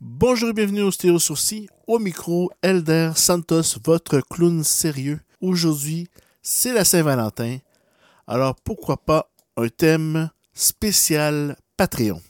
Bonjour et bienvenue au Stéréo Sourcil. Au micro, Elder Santos, votre clown sérieux. Aujourd'hui, c'est la Saint-Valentin. Alors pourquoi pas un thème spécial Patreon?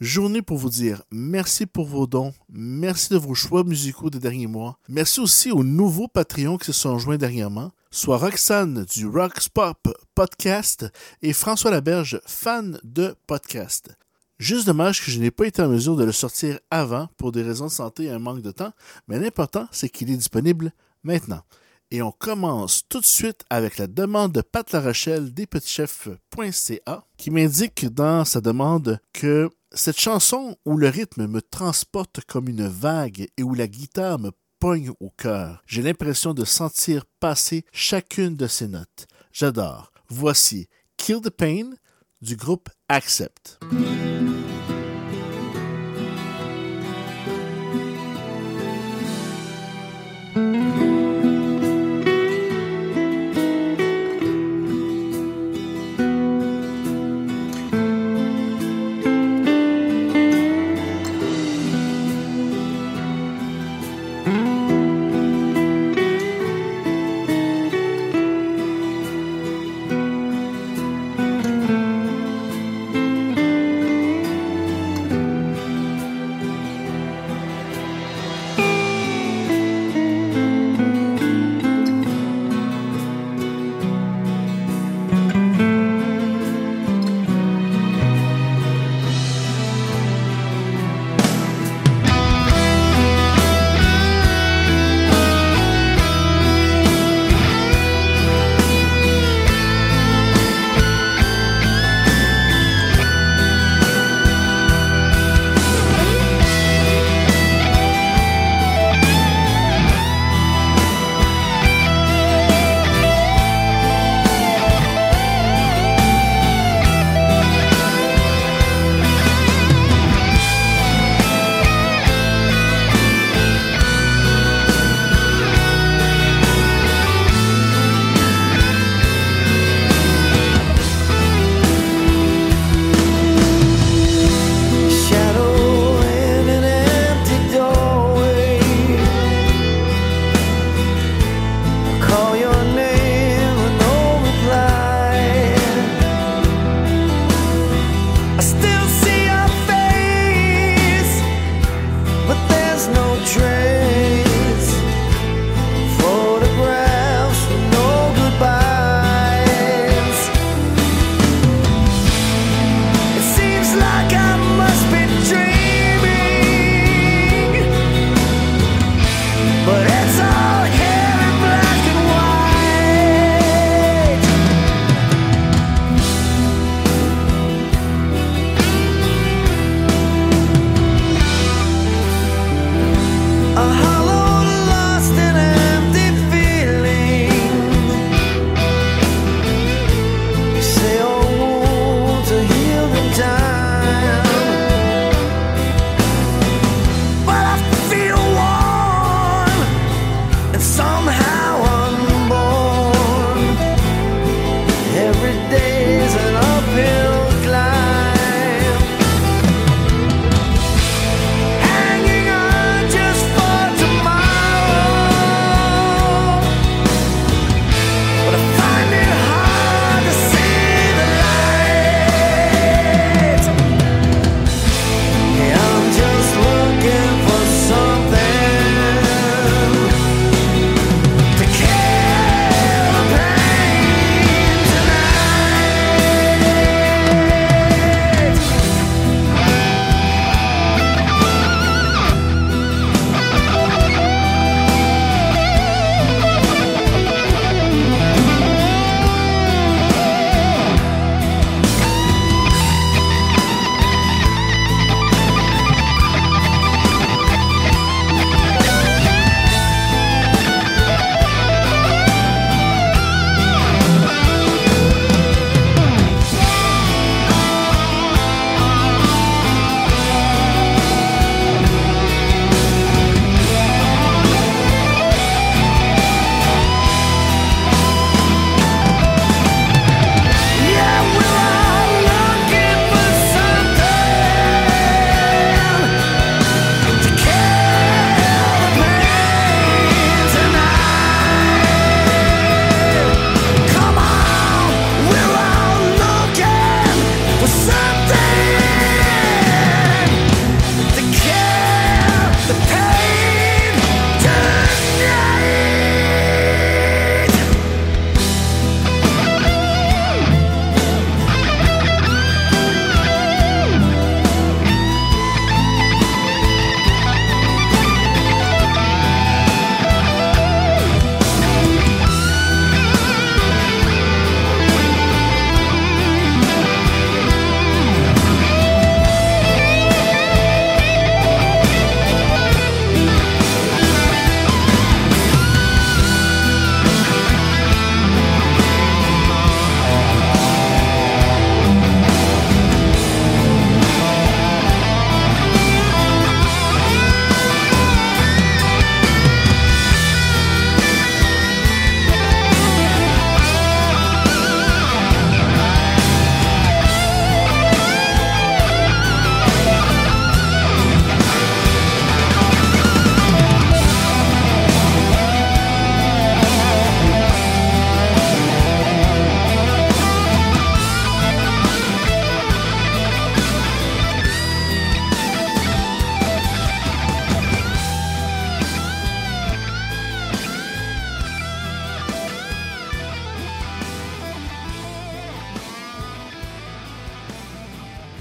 Journée pour vous dire merci pour vos dons, merci de vos choix musicaux des derniers mois. Merci aussi aux nouveaux Patreons qui se sont joints dernièrement, soit Roxane du Rocks Pop Podcast et François Laberge, fan de podcast. Juste dommage que je n'ai pas été en mesure de le sortir avant pour des raisons de santé et un manque de temps, mais l'important c'est qu'il est disponible maintenant. Et on commence tout de suite avec la demande de Pat Larochelle des petitschefs.ca qui m'indique dans sa demande que cette chanson où le rythme me transporte comme une vague et où la guitare me pogne au cœur, j'ai l'impression de sentir passer chacune de ces notes. J'adore. Voici Kill the Pain du groupe Accept.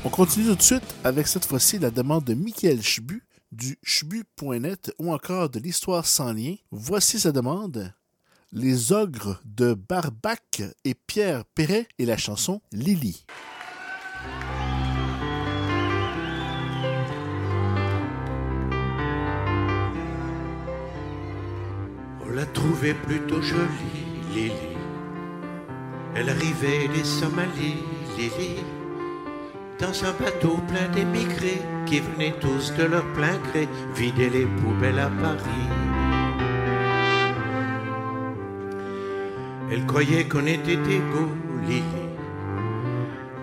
Continue tout de suite avec cette fois-ci la demande de Michael Chbu du chbu.net ou encore de l'histoire sans lien. Voici sa demande. Les ogres de Barbac et Pierre Perret et la chanson Lily. On l'a trouvée plutôt jolie, Lily. Elle arrivait des Somalies, Lily, dans un bateau plein d'émigrés qui venaient tous de leur plein gré vider les poubelles à Paris. Elle croyait qu'on était égaux, Lily,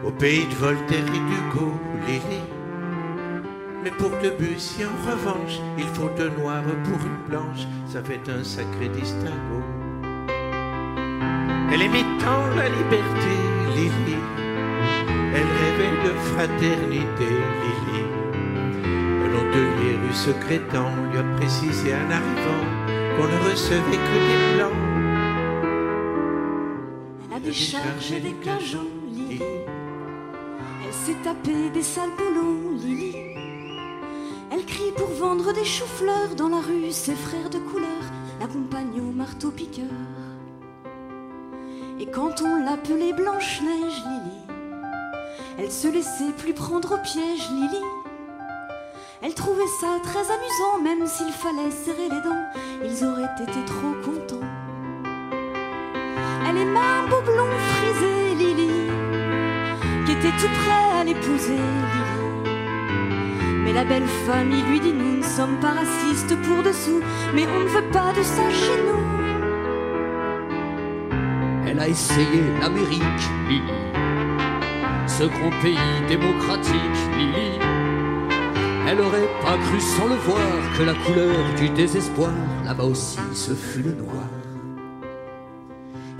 au pays de Voltaire et d'Hugo, Lily. Mais pour Debussy, en revanche, il faut deux noirs pour une blanche, ça fait un sacré distinguo. Elle aimait tant la liberté, Lily. Elle rêvait de fraternité, Lily. Un hôtelier rue secrétant lui a précisé en arrivant qu'on ne recevait que des blancs. Elle a déchargé des cajots, Lily. Elle s'est tapée des sales boulots, Lily. Elle crie pour vendre des choux-fleurs dans la rue. Ses frères de couleur l'accompagnent au marteau-piqueur. Et quand on l'appelait Blanche-Neige, Lily, elle se laissait plus prendre au piège, Lily. Elle trouvait ça très amusant, même s'il fallait serrer les dents, ils auraient été trop contents. Elle aimait un beau blond frisé, Lily, qui était tout prêt à l'épouser, Lily. Mais la belle famille lui dit nous ne sommes pas racistes pour dessous, mais on ne veut pas de ça chez nous. Elle a essayé l'Amérique, Lily. Ce grand pays démocratique, Lily. Elle aurait pas cru sans le voir que la couleur du désespoir, là-bas aussi, ce fut le noir.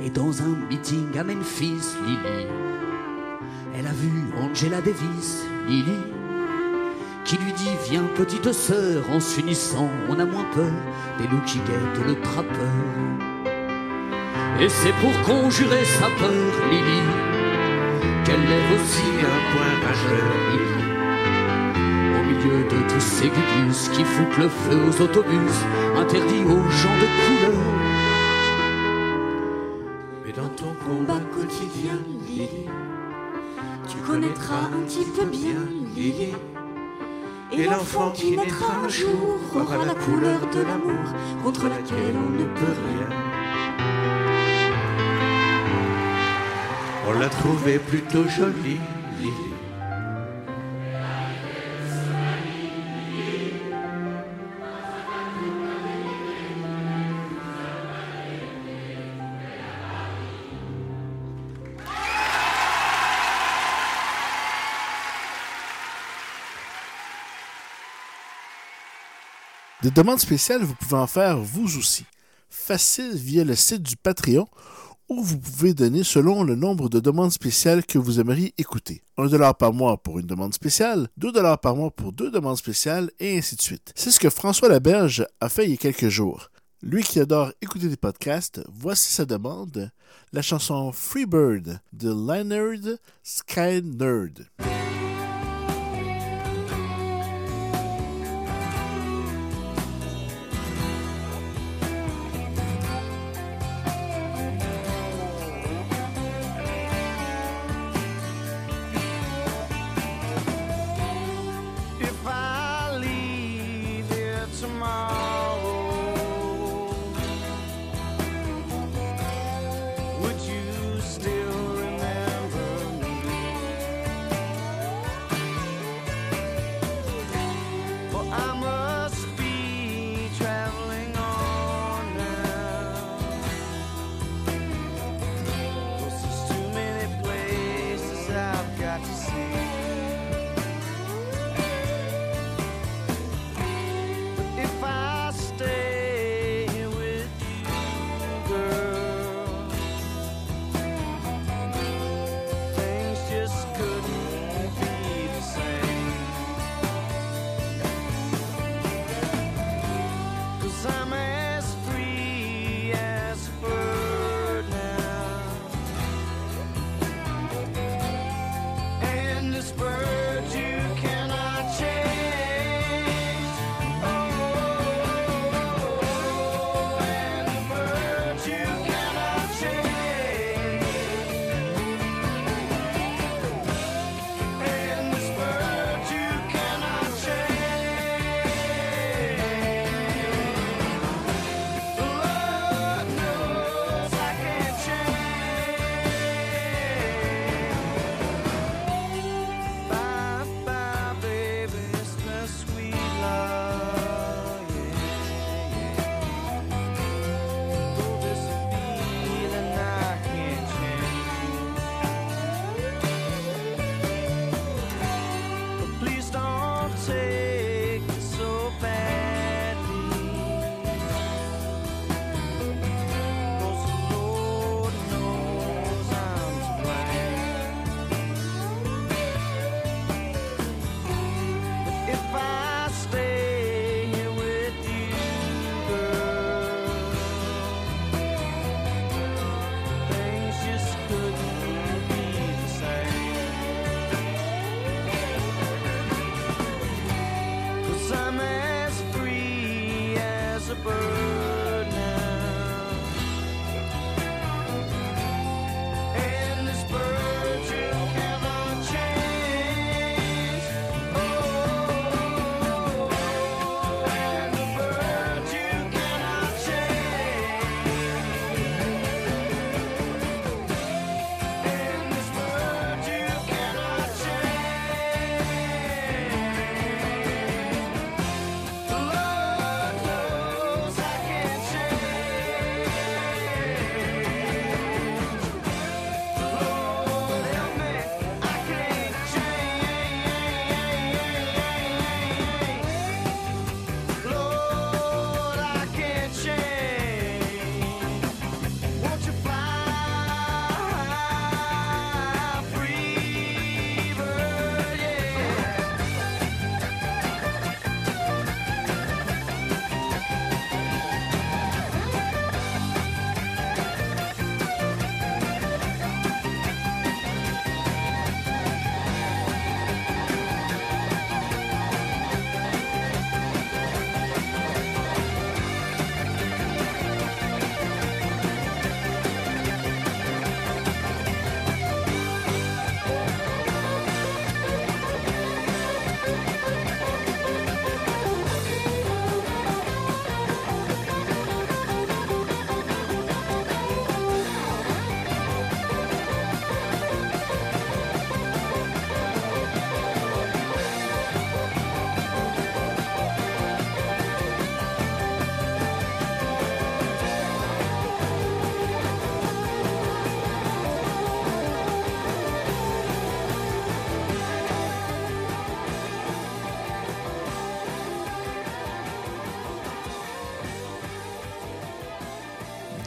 Et dans un meeting à Memphis, Lily, elle a vu Angela Davis, Lily, qui lui dit Viens, petite sœur, en s'unissant, on a moins peur des loups qui guettent le trappeur. Et c'est pour conjurer sa peur, Lily, qu'elle lève aussi un point majeur, milieu de tous ces gugus qui foutent le feu aux autobus, interdits aux gens de couleur. Mais dans ton Combat quotidien, Lily, tu connaîtras un petit peu bien, Lily. Et l'enfant qui naîtra un jour aura la couleur de l'amour contre laquelle on ne peut rien. Trouvée plutôt jolie. Des demandes spéciales, vous pouvez en faire vous aussi. Facile via le site du Patreon où vous pouvez donner selon le nombre de demandes spéciales que vous aimeriez écouter. 1$ par mois pour une demande spéciale, 2$ par mois pour deux demandes spéciales, et ainsi de suite. C'est ce que François Laberge a fait il y a quelques jours. Lui qui adore écouter des podcasts, voici sa demande, la chanson Freebird de Leonard Sky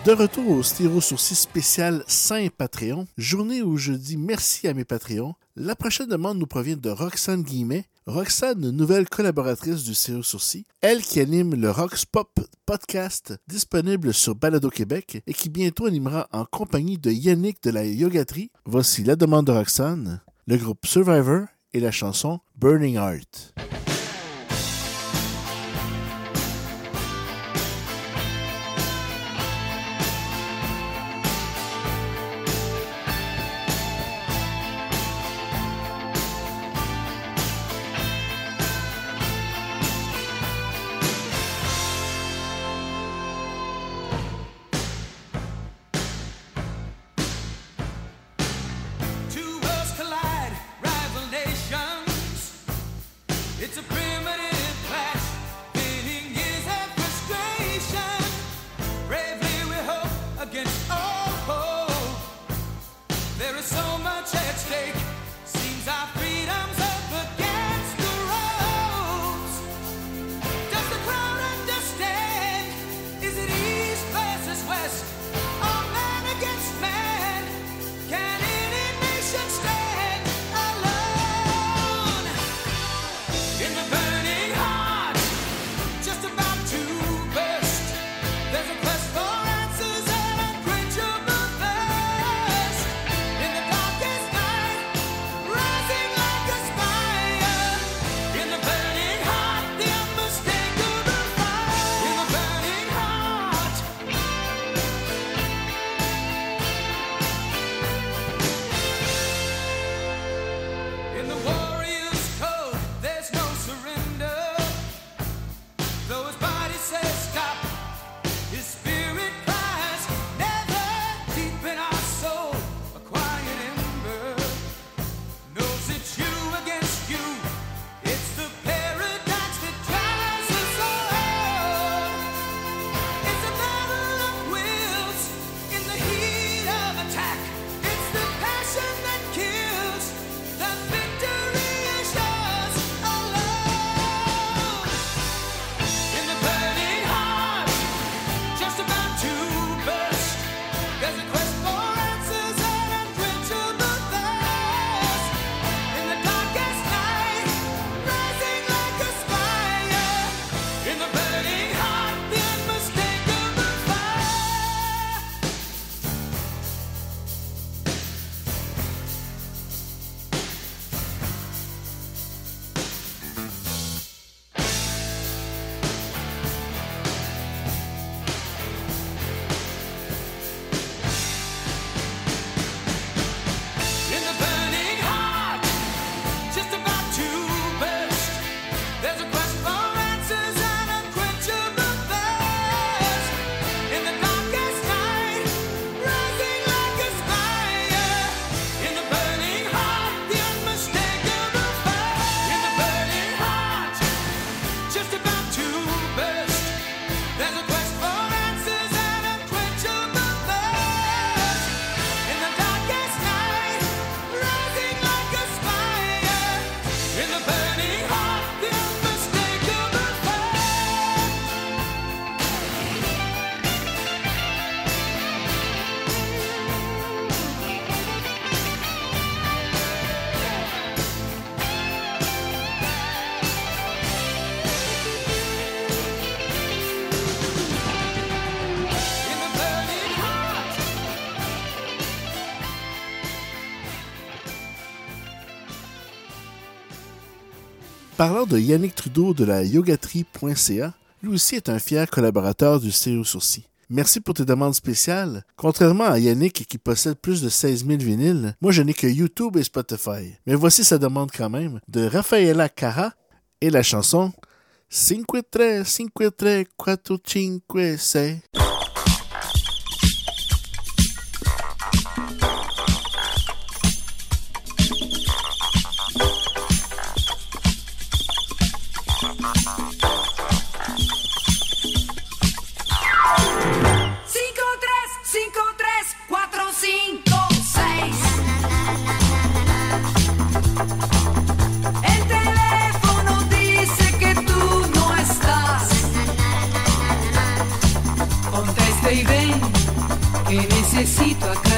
De retour au Styro Sourcil spécial Saint-Patreon, journée où je dis merci à mes Patreons. La prochaine demande nous provient de Roxane Guillemet. Roxane, nouvelle collaboratrice du Styro Sourcil, elle qui anime le Rox Pop podcast disponible sur Balado Québec et qui bientôt animera en compagnie de Yannick de la Yogaterie. Voici la demande de Roxane, le groupe Survivor et la chanson Burning Heart. Parlant de Yannick Trudeau de la yogatrie.ca, lui aussi est un fier collaborateur du Stéréo Sourcil. Merci pour tes demandes spéciales. Contrairement à Yannick qui possède plus de 16 000 vinyles, moi je n'ai que YouTube et Spotify. Mais voici sa demande quand même de Rafaela Cara et la chanson Cinque tre, cinque tre, quattro cinque sei. necesito acá.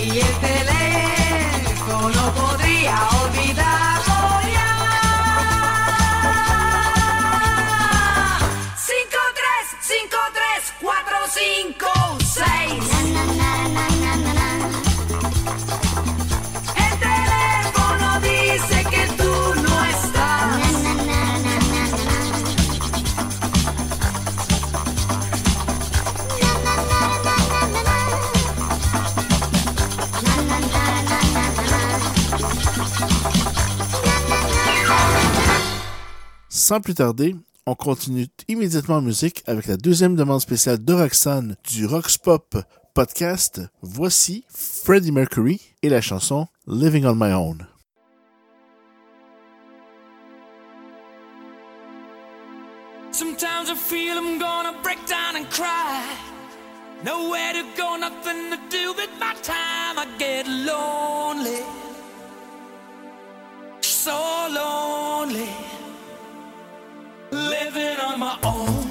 Y el teléfono Sans plus tarder, on continue immédiatement en musique avec la deuxième demande spéciale de Roxane du Roxpop podcast. Voici Freddie Mercury et la chanson Living on My Own. Sometimes I feel I'm gonna break down and cry. Nowhere to go, nothing to do with my time. I get lonely, so lonely, my own.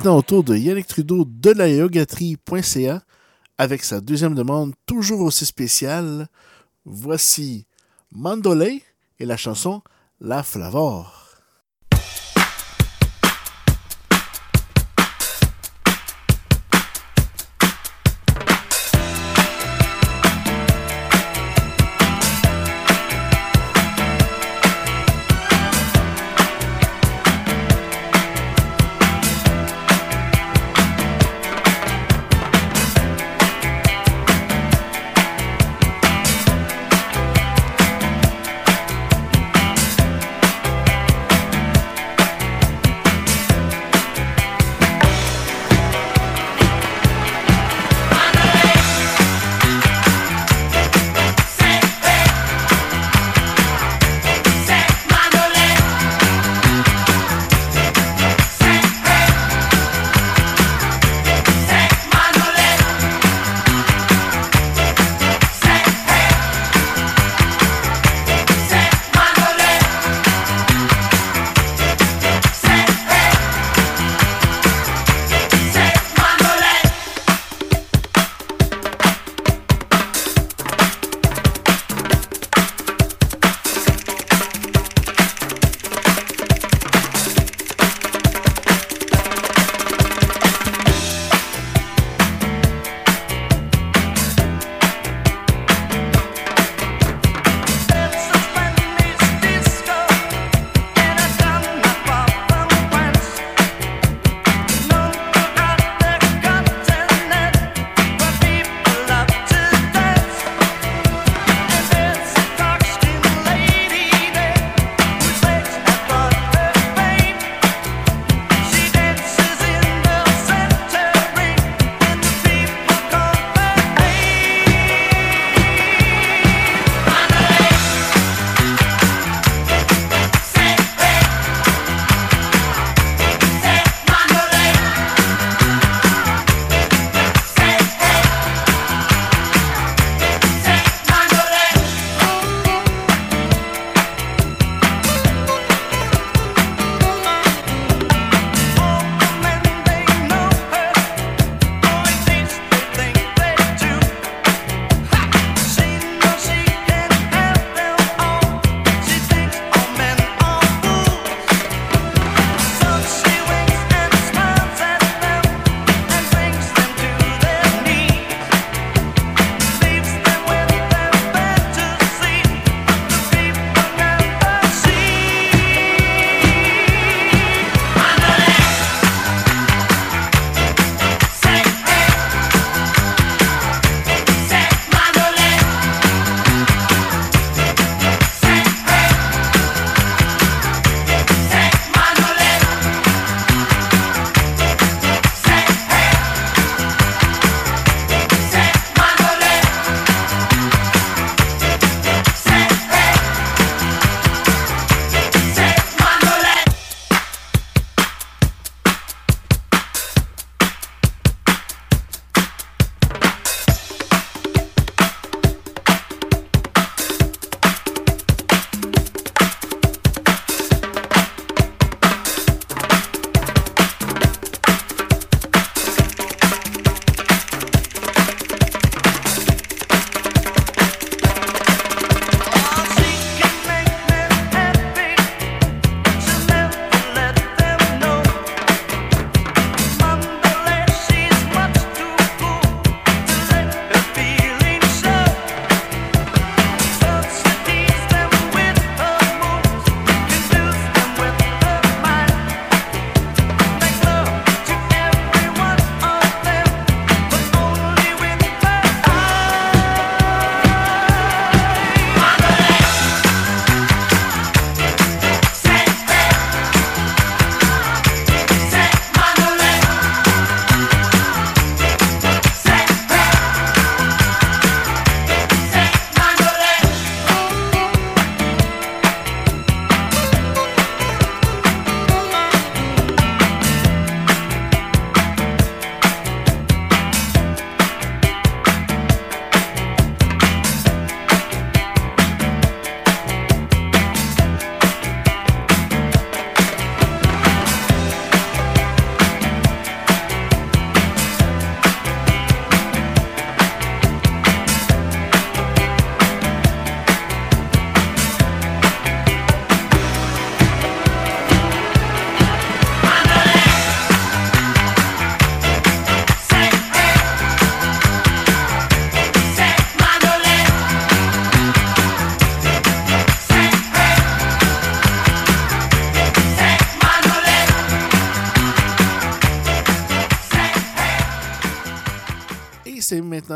Maintenant au tour de Yannick Trudeau de la yogaterie.ca avec sa deuxième demande toujours aussi spéciale. Voici Mandolay et la chanson La Flavor.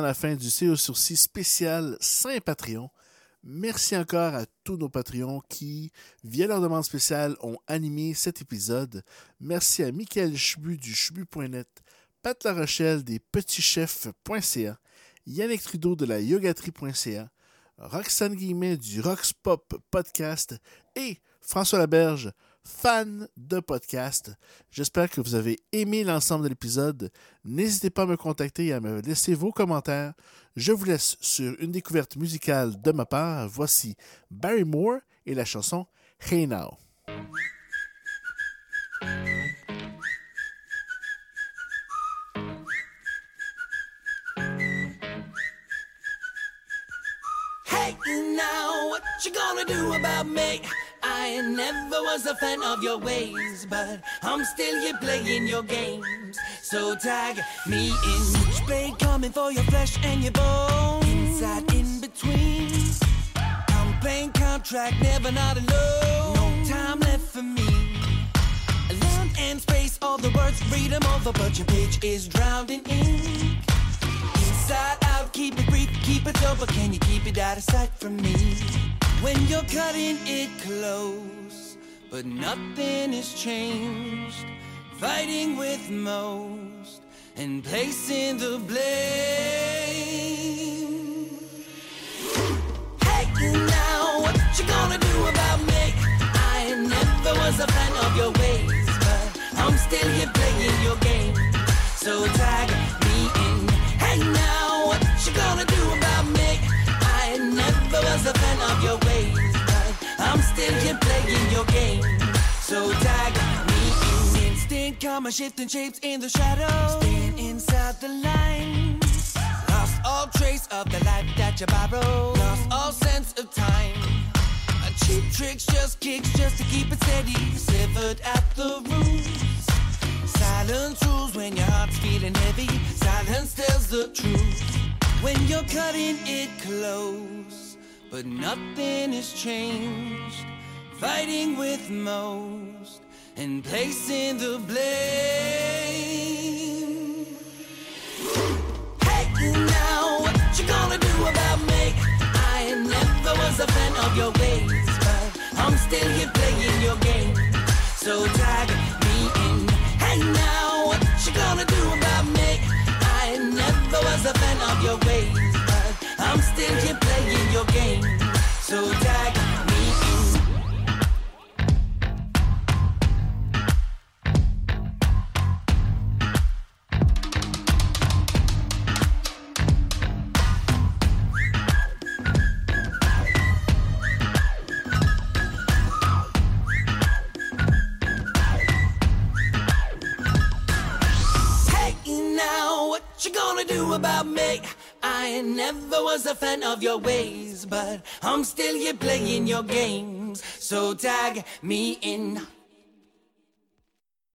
La fin du CO Sourcil spécial Saint-Patreon. Merci encore à tous nos Patreons qui, via leur demande spéciale, ont animé cet épisode. Merci à Michael Chbu du chbu.net, Pat Larochelle des petitschefs.ca, Yannick Trudeau de la yogaterie.ca, Roxane Guillemet du Roxpop Podcast et François Laberge, fan de podcast. J'espère que vous avez aimé l'ensemble de l'épisode. N'hésitez pas à me contacter et à me laisser vos commentaires. Je vous laisse sur une découverte musicale de ma part. Voici Barry Moore et la chanson Hey Now. Hey, now, what you gonna do about me? I never was a fan of your ways, but I'm still here playing your games. So tag me in. Switchblade coming for your flesh and your bones. Inside, in between. I'm playing contract, never not alone. No time left for me. Land and space, all the words, read them over, but your page is drowning in. Inside out, keep it brief, keep it over. Can you keep it out of sight from me? When you're cutting it close, but nothing has changed. Fighting with most and placing the blame. Hey, now, what you gonna do about me? I never was a fan of your ways, but I'm still here playing your game. So tag me in. Hey, now, what you gonna do was a fan of your ways, but I'm still here playing your game. So tag me in. Instant karma shifting shapes in the shadows. Staying inside the lines. Lost all trace of the life that you borrowed. Lost all sense of time. A cheap tricks, just kicks, just to keep it steady. Severed at the roots. Silence rules when your heart's feeling heavy. Silence tells the truth when you're cutting it close. But nothing has changed. Fighting with most and placing the blame. Hey, now, what you gonna do about me? I never was a fan of your ways, but I'm still here playing your game. So tag me in. Hey, now, what you gonna do about me? I never was a fan of your ways, I'm still here playing your game. So tag was a fan of your ways, but I'm still here playing your games. So tag me in.